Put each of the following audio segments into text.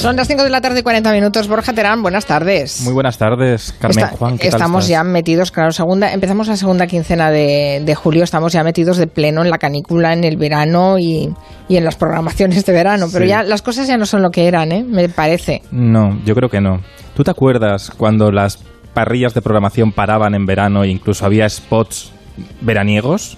Son las 5 de la tarde y 40 minutos. Borja Terán, buenas tardes. Muy buenas tardes, Carmen Está- Juan. ¿qué estamos ya metidos, claro, segunda, empezamos la segunda quincena de, de julio, estamos ya metidos de pleno en la canícula, en el verano y, y en las programaciones de verano, pero Sí. ya las cosas ya no son lo que eran, ¿eh? me parece. No, yo creo que no. ¿Tú te acuerdas cuando las parrillas de programación paraban en verano e incluso había spots veraniegos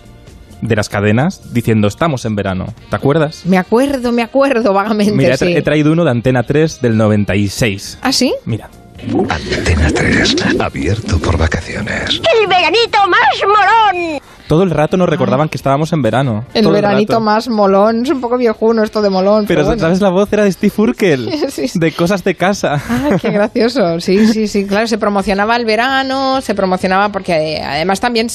de las cadenas diciendo estamos en verano? ¿Te acuerdas? Me acuerdo, me acuerdo vagamente, Mira, he, tra- sí. he traído uno de Antena 3 del 96. ¿Ah, sí? Mira. Antena 3, abierto por vacaciones. ¡El veranito más molón! Todo el rato nos recordaban que estábamos en verano. El Todo veranito más molón, es un poco viejuno esto de molón. Pero, Pero, bueno. ¿sabes? La voz era de Steve Urkel, Sí, sí. de cosas de casa. Ah, qué gracioso. Sí, sí, sí. Claro, se promocionaba el verano, se promocionaba porque eh, además también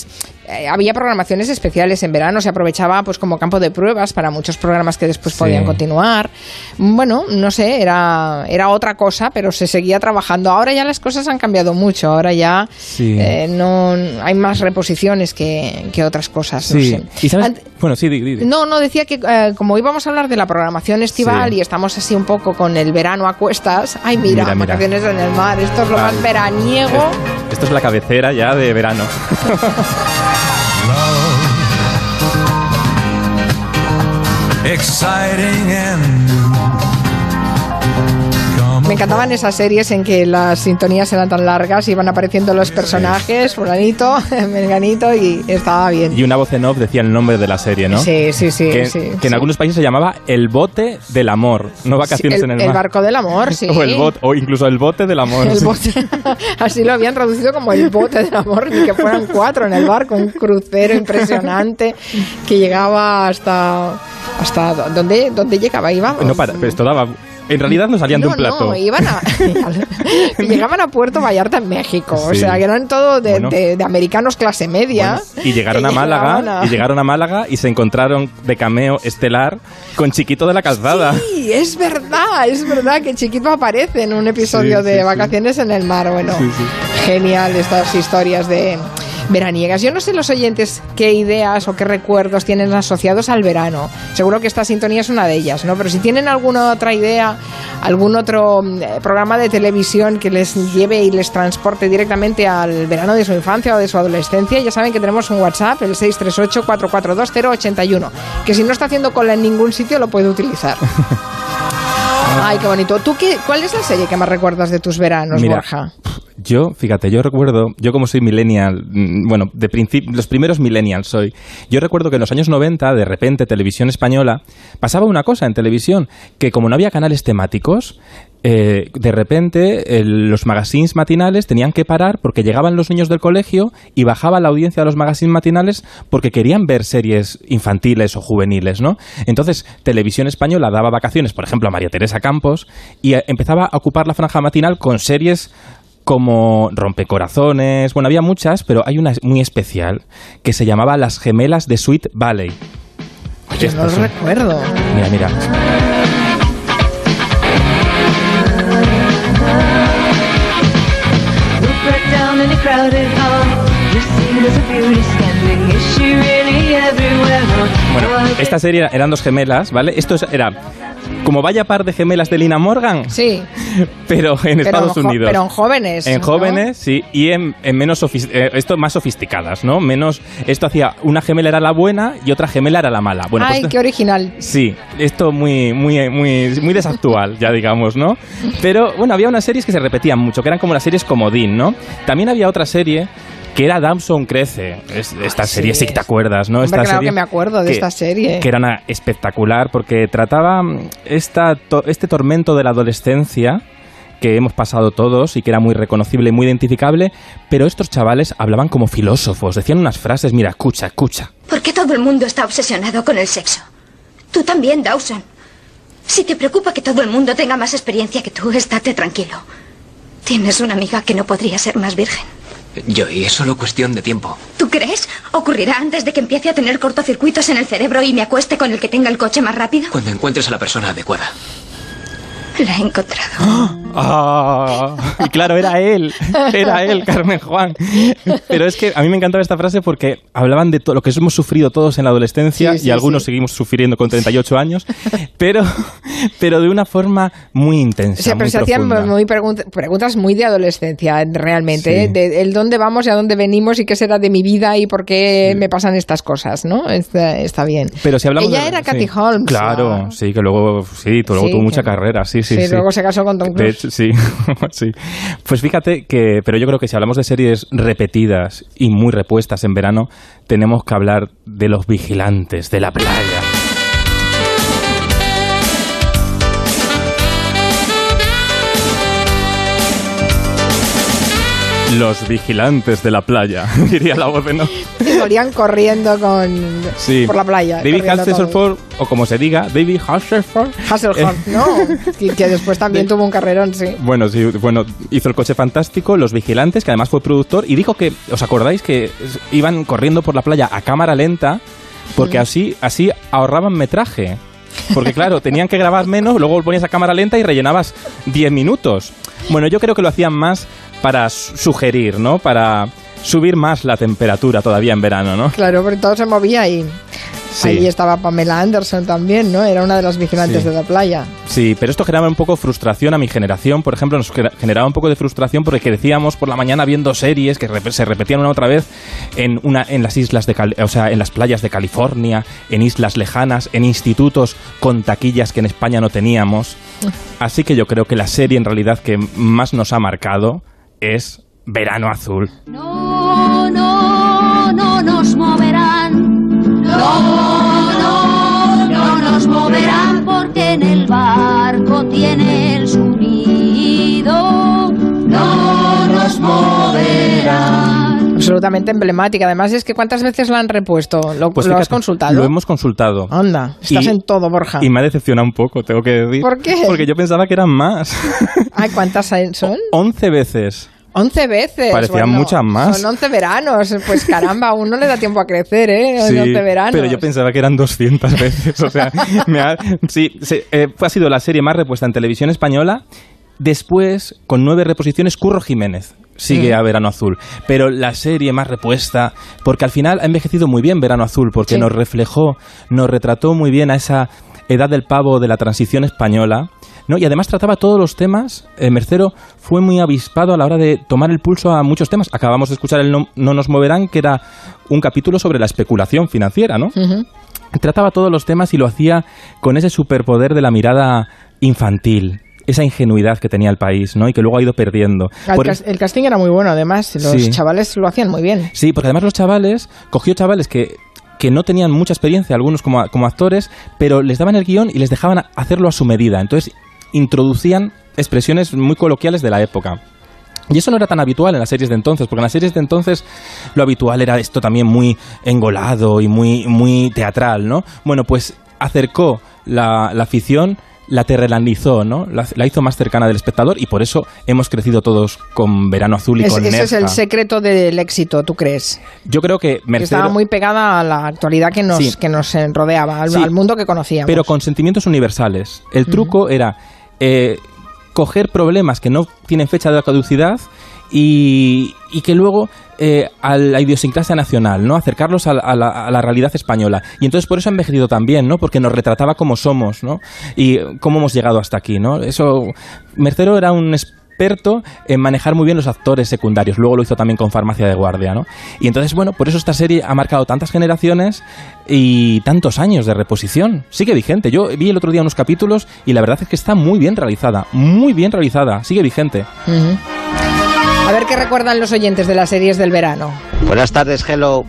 eh, había programaciones especiales en verano, se aprovechaba pues como campo de pruebas para muchos programas que después Sí. podían continuar. Bueno, no sé, era, era otra cosa, pero se seguía trabajando. Ahora ya las cosas han cambiado mucho, ahora ya Sí. eh, no hay más reposiciones que, que otras cosas. no Sí. sé. ¿Y sabes? Ant- Bueno, sí, di- di- di. no, no, decía que eh, como íbamos a hablar de la programación estival y estamos así un poco con el verano a cuestas, ay mira, Mira, mira. vacaciones en el mar, esto es lo más veraniego. Es- Esto es la cabecera ya de verano. exciting and new. Me encantaban esas series en que las sintonías eran tan largas, iban apareciendo los personajes, fulanito, menganito, y estaba bien. Y una voz en off decía el nombre de la serie, ¿no? Sí, sí, sí. que, sí, que en sí. algunos países se llamaba El bote del amor, no vacaciones Sí, en el mar. barco del amor, sí. o el bote, o incluso el bote del amor. El sí. bote. Así lo habían traducido como el bote del amor, ni que fueran cuatro en el barco, un crucero impresionante que llegaba hasta hasta dónde dónde llegaba iba. No, para, pero esto daba. En realidad no salían de un plato. No, iban a, llegaban a Puerto Vallarta en México. O sea, que eran todo de, Bueno. de- de americanos clase media. Bueno, y llegaron a Málaga a- y llegaron a Málaga y se encontraron de cameo estelar con Chiquito de la Calzada. Sí, es verdad, es verdad que Chiquito aparece en un episodio Sí, de sí. Vacaciones en el Mar. Bueno, genial estas historias de veraniegas. Yo no sé los oyentes qué ideas o qué recuerdos tienen asociados al verano. Seguro que esta sintonía es una de ellas, ¿no? Pero si tienen alguna otra idea, algún otro mm, eh, programa de televisión que les lleve y les transporte directamente al verano de su infancia o de su adolescencia, ya saben que tenemos un WhatsApp, el 638-442-081, que si no está haciendo cola en ningún sitio lo puede utilizar. Ay, qué bonito. ¿Tú qué, cuál es la serie que más recuerdas de tus veranos, Mira, Borja? Yo, fíjate, yo recuerdo, yo como soy millennial, mm, bueno, de los primeros millennials soy, yo recuerdo que en los años 90, de repente, televisión española, pasaba una cosa en televisión, que como no había canales temáticos, eh, de repente los magazines matinales tenían que parar porque llegaban los niños del colegio y bajaba la audiencia de los magazines matinales porque querían ver series infantiles o juveniles, ¿no? Entonces, Televisión Española daba vacaciones, por ejemplo, a María Teresa Campos y eh, empezaba a ocupar la franja matinal con series como Rompecorazones, bueno, había muchas, pero hay una muy especial que se llamaba Las Gemelas de Sweet Valley. No recuerdo. Mira, mira. In a crowded hall. You're seen as a beauty standing. Is she really everywhere? Bueno, esta serie eran dos gemelas, ¿vale? Esto es- era como vaya par de gemelas de Lina Morgan, Sí. pero en pero Estados en Unidos. Pero en jóvenes. En ¿no? jóvenes, sí, y en, en menos eh, esto más sofisticadas, ¿no? Menos esto hacía una gemela era la buena y otra gemela era la mala. Bueno, pues Ay, esto- qué original. Sí, esto muy, muy, muy, muy desactual, ya digamos, ¿no? Pero bueno, había unas series que se repetían mucho, que eran como las series comodín, ¿no? También había otra serie que era Dawson Crece. Es- esta sí, serie sí que te acuerdas, ¿no? Hombre, esta claro serie que me acuerdo de esta serie. Que era una espectacular porque trataba mm, esta, to- este tormento de la adolescencia que hemos pasado todos y que era muy reconocible y muy identificable, pero estos chavales hablaban como filósofos, decían unas frases, mira, escucha, escucha. ¿Por qué todo el mundo está obsesionado con el sexo? Tú también, Dawson. Si te preocupa que todo el mundo tenga más experiencia que tú, estate tranquilo. Tienes una amiga que no podría ser más virgen. Joey, es solo cuestión de tiempo. ¿Tú crees? ¿Ocurrirá antes de que empiece a tener cortocircuitos en el cerebro y me acueste con el que tenga el coche más rápido? Cuando encuentres a la persona adecuada. La he encontrado. Ah, y claro, era él, era él, Carmen Juan. Pero es que a mí me encantaba esta frase porque hablaban de todo lo que hemos sufrido todos en la adolescencia Sí, sí, y algunos sí. seguimos sufriendo con 38 años, pero, pero de una forma muy intensa. O sea, pero muy se hacían muy pregun- preguntas muy de adolescencia, realmente. ¿eh? de el dónde vamos y a dónde venimos y qué será de mi vida y por qué me pasan estas cosas, ¿no? Está, está bien. Pero si hablamos Ella de- era sí. Kathy Holmes. Claro, sí, que luego, sí, luego tuvo mucha carrera, sí, sí, sí. luego se casó con Tom Cruise. Sí, sí. Pues fíjate que, pero yo creo que si hablamos de series repetidas y muy repuestas en verano, tenemos que hablar de los vigilantes de la playa. Los vigilantes de la playa, diría la voz de no. Corriendo con, Sí. por la playa. David. Hasselhoff, o como se diga, David Hasselhoff. Hasselhoff, ¿no? Que, que después también tuvo un carrerón, sí. Bueno, sí, bueno, hizo el coche fantástico, Los Vigilantes, que además fue productor, y dijo que, ¿os acordáis que iban corriendo por la playa a cámara lenta? Porque así, así ahorraban metraje. Porque claro, tenían que grabar menos, luego ponías a cámara lenta y rellenabas 10 minutos. Bueno, yo creo que lo hacían más para su- sugerir, ¿no? Para subir más la temperatura todavía en verano, ¿no? Claro, porque todo se movía y Sí. ahí estaba Pamela Anderson también, ¿no? Era una de las vigilantes Sí. de la playa. Sí, pero esto generaba un poco frustración a mi generación, por ejemplo, nos generaba un poco de frustración porque crecíamos por la mañana viendo series que se repetían una otra vez en una en las islas de Cali- o sea, en las playas de California, en islas lejanas, en institutos con taquillas que en España no teníamos. Así que yo creo que la serie en realidad que más nos ha marcado es Verano Azul. No, no, no nos moverán. No, no, no nos moverán porque en el barco tiene el su nido. No nos moverán. Absolutamente emblemática. Además, es que ¿cuántas veces la han repuesto? ¿Lo, Pues lo has consultado? Lo hemos consultado. Anda, estás Y- en todo, Borja. Y me ha decepcionado un poco, tengo que decir. ¿Por qué? Porque yo pensaba que eran más. Ay, ¿cuántas son? 11 veces. 11 veces. Parecían Bueno, muchas más. Son 11 veranos. Pues caramba, aún no le da tiempo a crecer, ¿eh? Sí, 11 veranos. pero yo pensaba que eran 200 veces. O sea, me ha- sí, eh, ha sido la serie más repuesta en televisión española. Después, con nueve reposiciones, Curro Jiménez sigue Mm. a Verano Azul. Pero la serie más repuesta, porque al final ha envejecido muy bien Verano Azul, porque Sí. nos reflejó, nos retrató muy bien a esa edad del pavo de la transición española. ¿no? Y además trataba todos los temas. Eh, Mercero fue muy avispado a la hora de tomar el pulso a muchos temas. Acabamos de escuchar el No, No nos moverán, que era un capítulo sobre la especulación financiera, ¿no? Trataba todos los temas y lo hacía con ese superpoder de la mirada infantil, esa ingenuidad que tenía el país, ¿no? Y que luego ha ido perdiendo. El, Por- cas- el casting era muy bueno, además. Los Sí. chavales lo hacían muy bien. Sí, porque además los chavales, cogió chavales que, que no tenían mucha experiencia, algunos como, como actores, pero les daban el guion y les dejaban hacerlo a su medida. Entonces introducían expresiones muy coloquiales de la época. Y eso no era tan habitual en las series de entonces, porque en las series de entonces lo habitual era esto también muy engolado y muy, muy teatral, ¿no? Bueno, pues acercó la, la afición, la terrelandizó, ¿no? La, la hizo más cercana del espectador y por eso hemos crecido todos con Verano Azul y Es- con ese es el secreto del éxito, ¿tú crees? Yo creo que Mercero, estaba muy pegada a la actualidad que nos, Sí. que nos rodeaba, al, Sí. al mundo que conocíamos. pero con sentimientos universales. El truco era eh, coger problemas que no tienen fecha de caducidad y, y que luego eh, a la idiosincrasia nacional, ¿no? Acercarlos a, a la, a la realidad española. Y entonces por eso ha envejecido también, ¿no? Porque nos retrataba como somos, ¿no? Y cómo hemos llegado hasta aquí, ¿no? Eso... Mercero era un experto en manejar muy bien los actores secundarios. Luego lo hizo también con Farmacia de Guardia, ¿no? Y entonces, bueno, por eso esta serie ha marcado tantas generaciones y tantos años de reposición. Sigue vigente. Yo vi el otro día unos capítulos y la verdad es que está muy bien realizada. Muy bien realizada. Sigue vigente. Ujú. A ver qué recuerdan los oyentes de las series del verano. Buenas tardes, hello.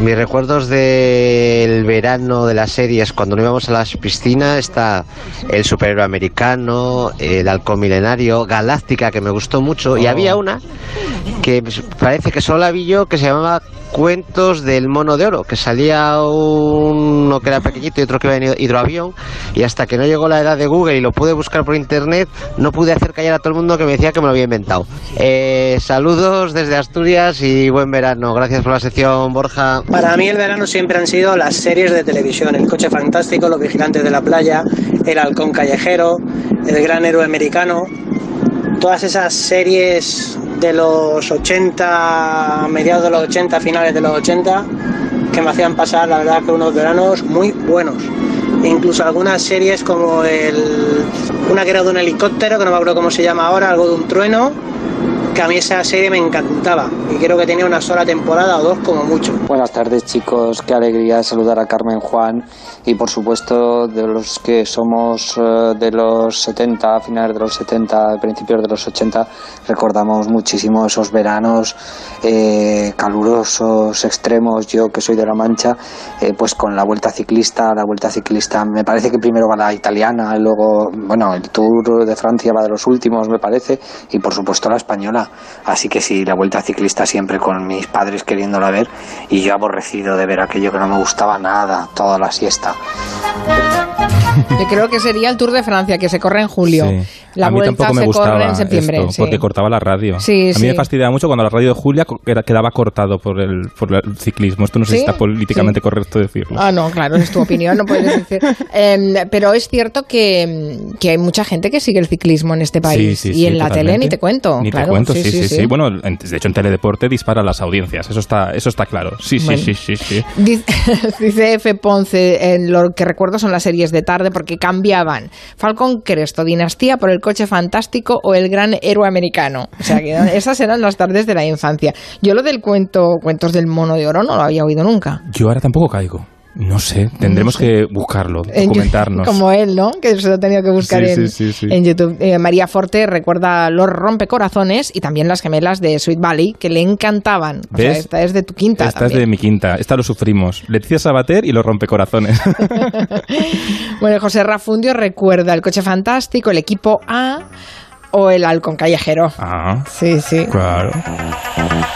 Mis recuerdos del verano de las series, cuando no íbamos a las piscinas, está el superhéroe americano, el halcón milenario, Galáctica, que me gustó mucho, y Oh. había una que parece que solo la vi yo, que se llamaba Cuentos del Mono de Oro, que salía uno que era pequeñito y otro que iba en hidroavión, y hasta que no llegó la edad de Google y lo pude buscar por internet, no pude hacer callar a todo el mundo que me decía que me lo había inventado. Eh, saludos desde Asturias y buen verano. Gracias por la sección, Borja. Para mí el verano siempre han sido las series de televisión, El coche fantástico, Los vigilantes de la playa, El halcón callejero, El gran héroe americano todas esas series de los 80, mediados de los 80, finales de los 80, que me hacían pasar, la verdad, que unos veranos muy buenos. Incluso algunas series como el, una que era de un helicóptero, que no me acuerdo cómo se llama ahora, algo de un trueno, a mí esa serie me encantaba y creo que tenía una sola temporada o dos como mucho. Buenas tardes chicos, qué alegría saludar a Carmen Juan y por supuesto de los que somos eh, de los 70, finales de los 70, principios de los 80, recordamos muchísimo esos veranos eh, calurosos, extremos, yo que soy de La Mancha, eh, pues con la vuelta ciclista, la vuelta ciclista, me parece que primero va la italiana, luego, bueno, el Tour de Francia va de los últimos, me parece, y por supuesto la española. Así que sí, la vuelta ciclista siempre con mis padres queriéndola ver y yo aborrecido de ver aquello que no me gustaba nada, toda la siesta. Yo creo que sería el Tour de Francia, que se corre en julio. Sí. La a mí vuelta tampoco me se gustaba corre en septiembre. esto, sí. porque cortaba la radio. Sí, a mí me fastidiaba mucho cuando la radio de Julia quedaba cortado por el, por el ciclismo. Esto no sé si está políticamente correcto decirlo. Ah, no, claro, es tu opinión, no puedes decir. Em, pero es cierto que, que hay mucha gente que sigue el ciclismo en este país. Y en la tele totalmente. ni te cuento. Ni claro, te cuento, sí, sí, sí. Bueno, en- de hecho en Teledeporte dispara las audiencias, eso está, eso está claro. Sí, sí, Bueno. sí, sí, sí. Dice F. Ponce, en lo que recuerdo son las series de tarde porque cambiaban Falcon Cresto, Dinastía por el coche fantástico o el gran héroe americano. O sea, que esas eran las tardes de la infancia. Yo lo del cuento, cuentos del mono de oro no lo había oído nunca. Yo ahora tampoco caigo. No sé, tendremos que buscarlo, En. YouTube, Como él, ¿no? Que se lo ha tenido que buscar Sí, en, sí, sí, sí. en YouTube. Eh, María Forte recuerda Los Rompecorazones y también las gemelas de Sweet Valley, que le encantaban. O sea, esta es de tu quinta Esta es de mi quinta, esta lo sufrimos. Leticia Sabater y los rompecorazones. Bueno, José Rafundio recuerda el coche fantástico, el equipo A o el halcón callejero. ah, Sí, sí. claro.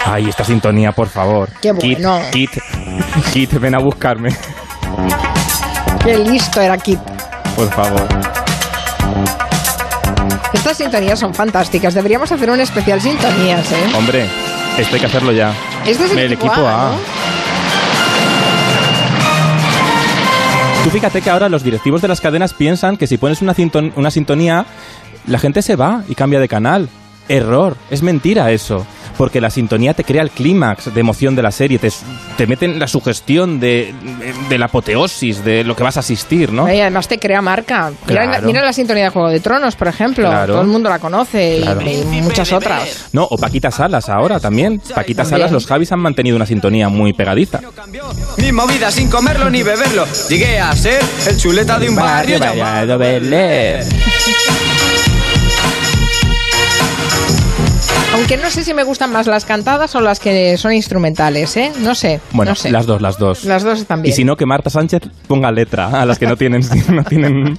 Ay, esta sintonía, por favor. Qué Kit, bueno. Kit, Kit, ven a buscarme, Qué listo era Kit. por favor. Estas sintonías son fantásticas. Deberíamos hacer un especial sintonías, ¿eh? Hombre, esto hay que hacerlo ya. Este es el, equipo, A, ¿no? Tú fíjate que ahora los directivos de las cadenas piensan que si pones una, sinton- una sintonía, la gente se va y cambia de canal. Error, es mentira eso. Porque la sintonía te crea el clímax de emoción de la serie, te, te mete en la sugestión de, de la apoteosis, de lo que vas a asistir, ¿no? Y además te crea marca. Mira, Claro. mira la sintonía de Juego de Tronos, por ejemplo. Claro. Todo el mundo la conoce y- Claro. y, muchas otras. No, o Paquita Salas ahora también. Paquita También. Salas, los Javis han mantenido una sintonía muy pegadiza. Mi movida sin comerlo ni beberlo. Llegué a ser el chuleta de un barrio, llamado Aunque no sé si me gustan más las cantadas o las que son instrumentales, ¿eh? No sé. Bueno, no sé. las dos, las dos. Las dos están Y si no, que Marta Sánchez ponga letra a las que no tienen, no tienen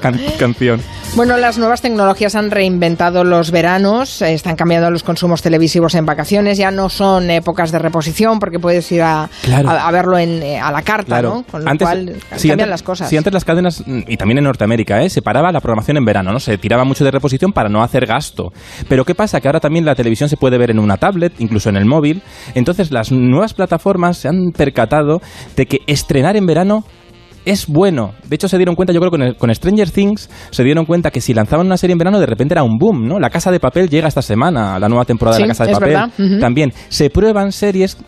can- canción. Bueno, las nuevas tecnologías han reinventado los veranos, están cambiando los consumos televisivos en vacaciones, ya no son épocas de reposición porque puedes ir a, Claro. a, a verlo en, eh, a la carta, ¿no? Con lo Antes- cual sí, cambian antes- las cosas. Sí, antes las cadenas, mm, y también en Norteamérica, ¿eh? se paraba la programación en verano, ¿no? Se tiraba mucho de reposición para no hacer gasto. Pero ¿qué pasa? Que ahora también la televisión se puede ver en una tablet, incluso en el móvil. Entonces las nuevas plataformas se han percatado de que estrenar en verano es bueno. De hecho, se dieron cuenta, yo creo que con, el- con Stranger Things, se dieron cuenta que si lanzaban una serie en verano, de repente era un boom, ¿no? La Casa de Papel llega esta semana, la nueva temporada de La Casa de Papel. También se prueban series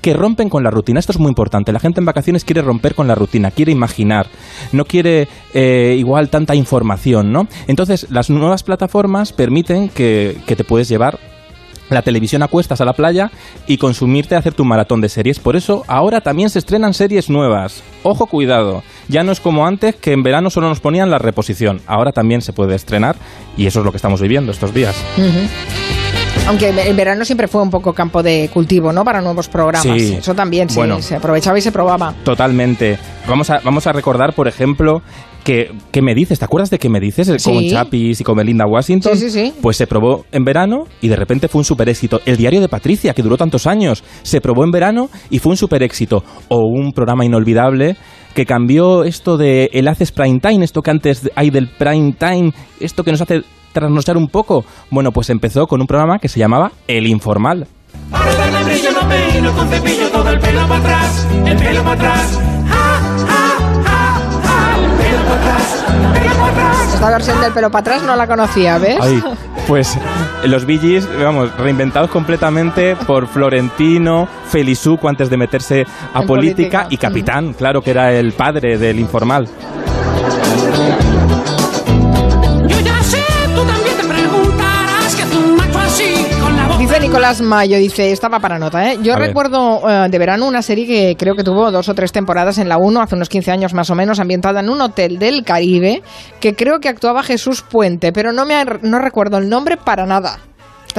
que rompen con la rutina. Esto es muy importante. La gente en vacaciones quiere romper con la rutina, quiere imaginar, no quiere eh, igual tanta información, ¿no? Entonces, las nuevas plataformas permiten que, que te puedes llevar la televisión a cuestas a la playa y consumirte a hacer tu maratón de series. Por eso ahora también se estrenan series nuevas. Ojo, cuidado. Ya no es como antes que en verano solo nos ponían la reposición. Ahora también se puede estrenar y eso es lo que estamos viviendo estos días. Aunque el verano siempre fue un poco campo de cultivo, ¿no? Para nuevos programas. Sí. Eso también sí, Bueno. se aprovechaba y se probaba. Totalmente. Vamos a, vamos a recordar, por ejemplo, que ¿qué me dices? ¿Te acuerdas de qué me dices? Sí. Con Chapis y con Belinda Washington. Sí, sí, sí. Pues se probó en verano y de repente fue un super éxito. El diario de Patricia, que duró tantos años, se probó en verano y fue un super éxito. O un programa inolvidable que cambió esto de el haces prime time, esto que antes hay del prime time, esto que nos hace trasnochar un poco. Bueno, pues empezó con un programa que se llamaba El Informal. Para darle brillo no peino con cepillo todo el pelo para atrás, el pelo para atrás. Esta versión del pelo para atrás no la conocía, ¿ves? Ay, Pues los Gees, vamos, reinventados completamente por Florentino, Felizuco antes de meterse a política. y Capitán, claro que era el padre del informal. Nicolás Mayo, dice, estaba para nota, ¿eh? Yo A recuerdo eh, de verano una serie que creo que tuvo dos o tres temporadas en la 1, hace unos 15 años más o menos, ambientada en un hotel del Caribe, que creo que actuaba Jesús Puente, pero no, me ha- no recuerdo el nombre para nada.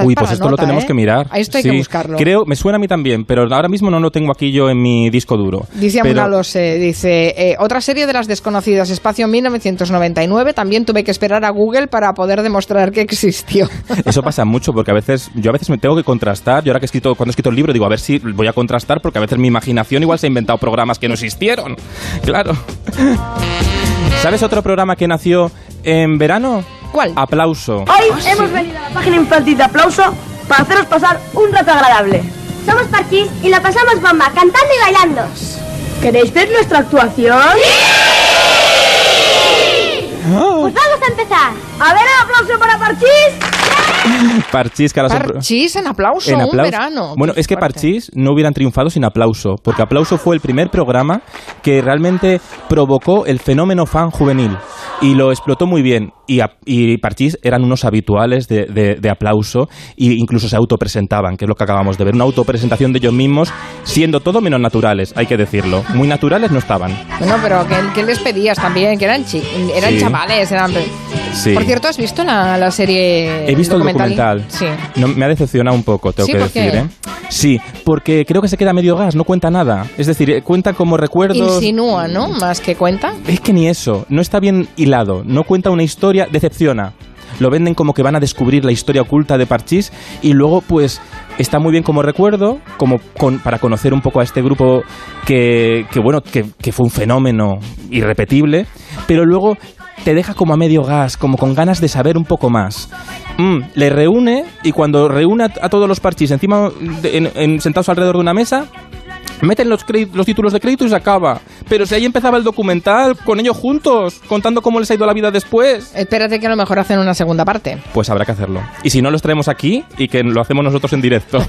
Uy, pues esto lo tenemos ¿eh? que mirar. A esto hay Sí, que buscarlo. Creo, me suena a mí también, pero ahora mismo no lo tengo aquí yo en mi disco duro. Dice Pero- Amuna Lose, dice, eh, otra serie de las desconocidas, Espacio 1999, también tuve que esperar a Google para poder demostrar que existió. Eso pasa mucho porque a veces, yo a veces me tengo que contrastar. Yo ahora que he escrito, cuando he escrito el libro, digo, a ver si voy a contrastar porque a veces mi imaginación igual se ha inventado programas que no existieron. Claro. ¿Sabes otro programa que nació en verano? ¿Cuál? Aplauso. Hoy hemos venido a la página infantil de aplauso para haceros pasar un rato agradable. Somos Parchís y la pasamos bomba, cantando y bailando. ¿Queréis ver nuestra actuación? Pues vamos a empezar. A ver, el aplauso para Parchís. Parchís, que ahora son Parchís en aplauso, en un aplauso. verano. Bueno, Qué es que fuerte. Parchís no hubieran triunfado sin aplauso, porque aplauso fue el primer programa que realmente provocó el fenómeno fan juvenil y lo explotó muy bien. Y, a- y Parchís eran unos habituales de, de- de aplauso e incluso se autopresentaban, que es lo que acabamos de ver, una autopresentación de ellos mismos, siendo todo menos naturales, hay que decirlo. Muy naturales no estaban. Bueno, pero ¿qué, qué les pedías también? Que eran, chi- eran Sí. chavales, eran... Sí. Por cierto, ¿has visto la, la serie He visto el documental. Sí. No, me ha decepcionado un poco, tengo ¿Sí? que decir, ¿eh? Sí, porque creo que se queda medio gas, no cuenta nada. Es decir, eh, cuenta como recuerdos. Insinúa, ¿no? Más que cuenta. Es que ni eso, no está bien hilado, no cuenta una historia, decepciona. Lo venden como que van a descubrir la historia oculta de Parchís y luego pues está muy bien como recuerdo, como con- para conocer un poco a este grupo que, que bueno, que, que fue un fenómeno irrepetible, pero luego te deja como a medio gas, como con ganas de saber un poco más. Mm, le reúne y cuando reúne a, todos los Parchís encima, de- en- en- sentados alrededor de una mesa, Meten los, los títulos de crédito y se acaba. Pero si ahí empezaba el documental, con ellos juntos, contando cómo les ha ido la vida después. Espérate que a lo mejor hacen una segunda parte. Pues habrá que hacerlo. Y si no, los traemos aquí y que lo hacemos nosotros en directo.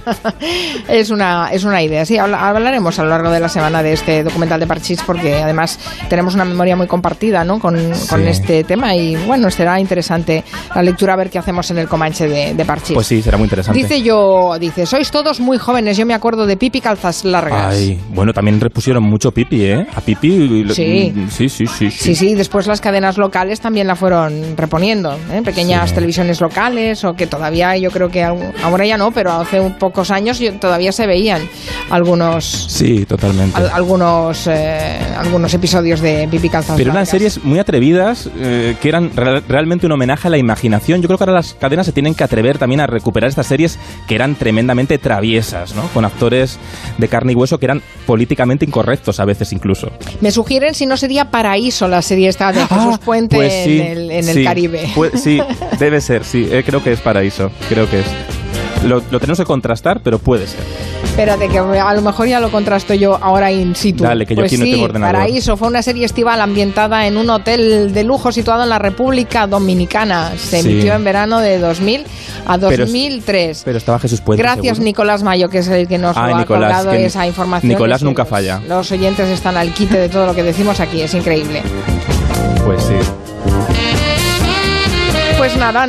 Es una, es una idea. Sí, habla- hablaremos a lo largo de la semana de este documental de Parchís porque además tenemos una memoria muy compartida ¿no? con, con este tema y bueno, será interesante la lectura a ver qué hacemos en el Comanche de, de Parchís. Pues sí, será muy interesante. Dice yo, dice, sois todos muy jóvenes, yo me acuerdo de Pipi Calzas Largas. Ay, bueno, también repusieron mucho Pipi, ¿eh? Lo- Sí. mm, Sí, sí, sí. Sí, sí, después las cadenas locales también la fueron reponiendo, ¿eh? pequeñas televisiones locales o que todavía yo creo que ahora ya no, pero hace un pocos años yo- todavía se veían algunos Sí, totalmente. al- algunos eh, algunos episodios de Pipi Calzas Pero eran series muy atrevidas eh, que eran real- realmente un homenaje a la imaginación. Yo creo que ahora las cadenas se tienen que atrever también a recuperar estas series que eran tremendamente traviesas, ¿no? Con actores de carne y hueso que eran políticamente incorrectos a veces incluso. Me sugieren si no sería Paraíso la serie esta de Jesús Puente Pues sí, en el, en el. Caribe. Pues sí, debe ser, sí. eh, creo que es paraíso. Creo que es. Lo, lo tenemos que contrastar, pero puede ser. Espérate, que a lo mejor ya lo contrasto yo ahora in situ. Dale, que yo pues aquí no sí, tengo ordenador. Paraíso fue una serie estival ambientada en un hotel de lujo situado en la República Dominicana. Se Sí. emitió en verano de 2000 a Pero- 2003. Pero estaba Jesús Puente. Gracias, seguro. Nicolás Mayo, que es el que nos lo ha Nicolás, que esa información. Nicolás nunca los- falla. Los oyentes están al quite de todo lo que decimos aquí, es increíble. Pues sí. Pues nada,